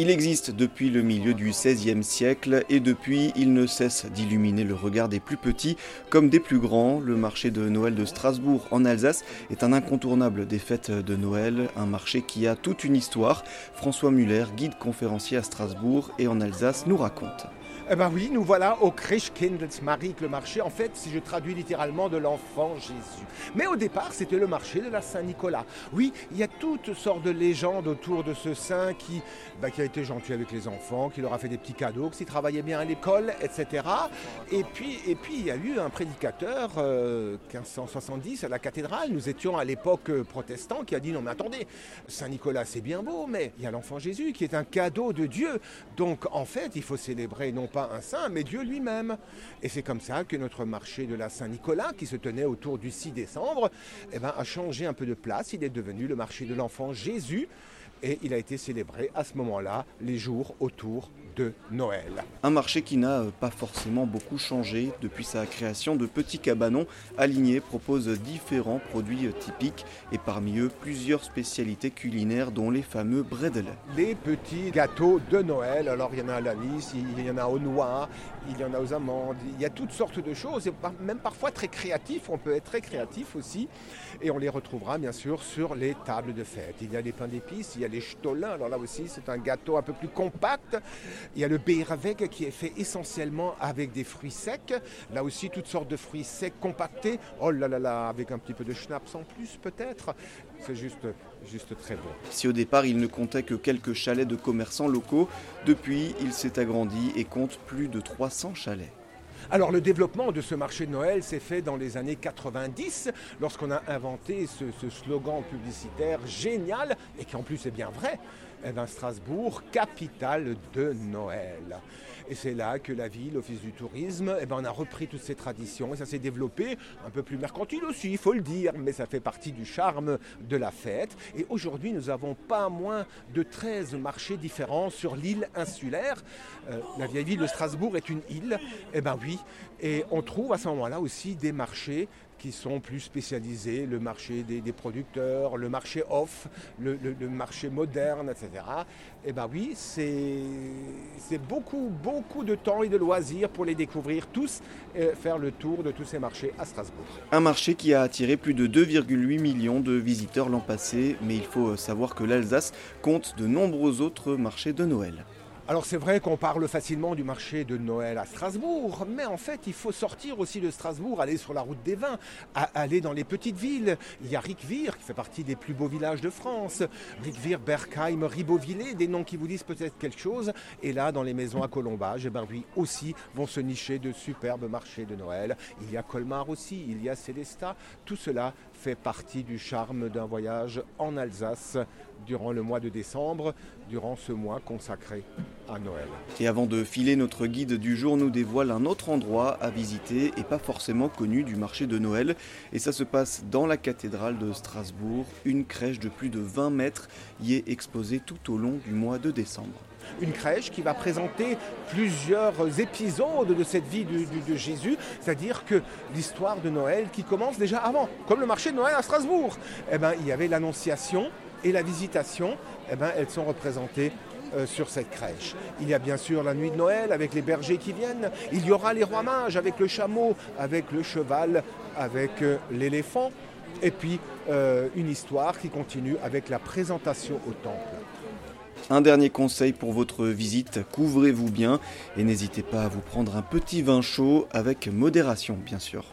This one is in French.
Il existe depuis le milieu du XVIe siècle et depuis il ne cesse d'illuminer le regard des plus petits comme des plus grands. Le marché de Noël de Strasbourg en Alsace est un incontournable des fêtes de Noël, un marché qui a toute une histoire. François Muller, guide conférencier à Strasbourg et en Alsace, nous raconte. Eh ben oui, nous voilà au Christkindlesmarkt, le marché, en fait, si je traduis littéralement, de l'enfant Jésus. Mais au départ, c'était le marché de la Saint-Nicolas. Oui, il y a toutes sortes de légendes autour de ce saint qui, bah, qui a été gentil avec les enfants, qui leur a fait des petits cadeaux, qui travaillait bien à l'école, etc. Et puis, et puis, il y a eu un prédicateur, 1570, euh, à la cathédrale. Nous étions à l'époque euh, protestant, qui a dit, non mais attendez, Saint-Nicolas, c'est bien beau, mais il y a l'enfant Jésus qui est un cadeau de Dieu. Donc, en fait, il faut célébrer non pas un saint, mais Dieu lui-même. Et c'est comme ça que notre marché de la Saint-Nicolas, qui se tenait autour du 6 décembre, eh ben, a changé un peu de place. Il est devenu le marché de l'enfant Jésus et il a été célébré à ce moment-là les jours autour de Noël. Un marché qui n'a euh, pas forcément beaucoup changé depuis sa création. De petits cabanons alignés proposent différents produits euh, typiques et parmi eux plusieurs spécialités culinaires dont les fameux bredel. Les petits gâteaux de Noël, alors il y en a à l'anis, il y en a aux noix, il y en a aux amandes, il y a toutes sortes de choses, et même parfois très créatifs, on peut être très créatif aussi, et on les retrouvera bien sûr sur les tables de fête. Il y a les pains d'épices, il y a les stolins, alors là aussi c'est un gâteau un peu plus compact, il y a le Beerweg qui est fait essentiellement avec des fruits secs, là aussi toutes sortes de fruits secs compactés, oh là là là, avec un petit peu de schnapps en plus peut-être, c'est juste, juste très bon. Si au départ il ne comptait que quelques chalets de commerçants locaux, depuis il s'est agrandi et compte plus de 300 chalets. Alors le développement de ce marché de Noël s'est fait dans les années 90, lorsqu'on a inventé ce, slogan publicitaire génial, et qui en plus est bien vrai, eh ben, Strasbourg, capitale de Noël. Et c'est là que la ville, l'Office du tourisme, eh ben, on a repris toutes ces traditions et ça s'est développé un peu plus mercantile aussi, il faut le dire, mais ça fait partie du charme de la fête. Et aujourd'hui, nous avons pas moins de 13 marchés différents sur l'île insulaire. Euh, la vieille ville de Strasbourg est une île, eh ben oui, et on trouve à ce moment-là aussi des marchés qui sont plus spécialisés, le marché des, producteurs, le marché off, le, marché moderne, etc. Et eh bien oui, c'est beaucoup, beaucoup de temps et de loisirs pour les découvrir tous et faire le tour de tous ces marchés à Strasbourg. Un marché qui a attiré plus de 2,8 millions de visiteurs l'an passé, mais il faut savoir que l'Alsace compte de nombreux autres marchés de Noël. Alors c'est vrai qu'on parle facilement du marché de Noël à Strasbourg, mais en fait il faut sortir aussi de Strasbourg, aller sur la route des vins, aller dans les petites villes. Il y a Riquevire qui fait partie des plus beaux villages de France, Riquevire, Berkheim, Ribeauvillé, des noms qui vous disent peut-être quelque chose. Et là dans les maisons à Colombage, eh ben aussi vont se nicher de superbes marchés de Noël. Il y a Colmar aussi, il y a Célestat. Tout cela fait partie du charme d'un voyage en Alsace durant le mois de décembre, durant ce mois consacré à Noël. Et avant de filer, notre guide du jour nous dévoile un autre endroit à visiter et pas forcément connu du marché de Noël. Et ça se passe dans la cathédrale de Strasbourg. Une crèche de plus de 20 mètres y est exposée tout au long du mois de décembre une crèche qui va présenter plusieurs épisodes de cette vie de, Jésus, c'est-à-dire que l'histoire de Noël qui commence déjà avant, comme le marché de Noël à Strasbourg. Eh ben, il y avait l'annonciation et la visitation, eh ben, elles sont représentées euh, sur cette crèche. Il y a bien sûr la nuit de Noël avec les bergers qui viennent. Il y aura les rois mages avec le chameau, avec le cheval, avec euh, l'éléphant. Et puis euh, une histoire qui continue avec la présentation au temple. Un dernier conseil pour votre visite, couvrez-vous bien et n'hésitez pas à vous prendre un petit vin chaud avec modération bien sûr.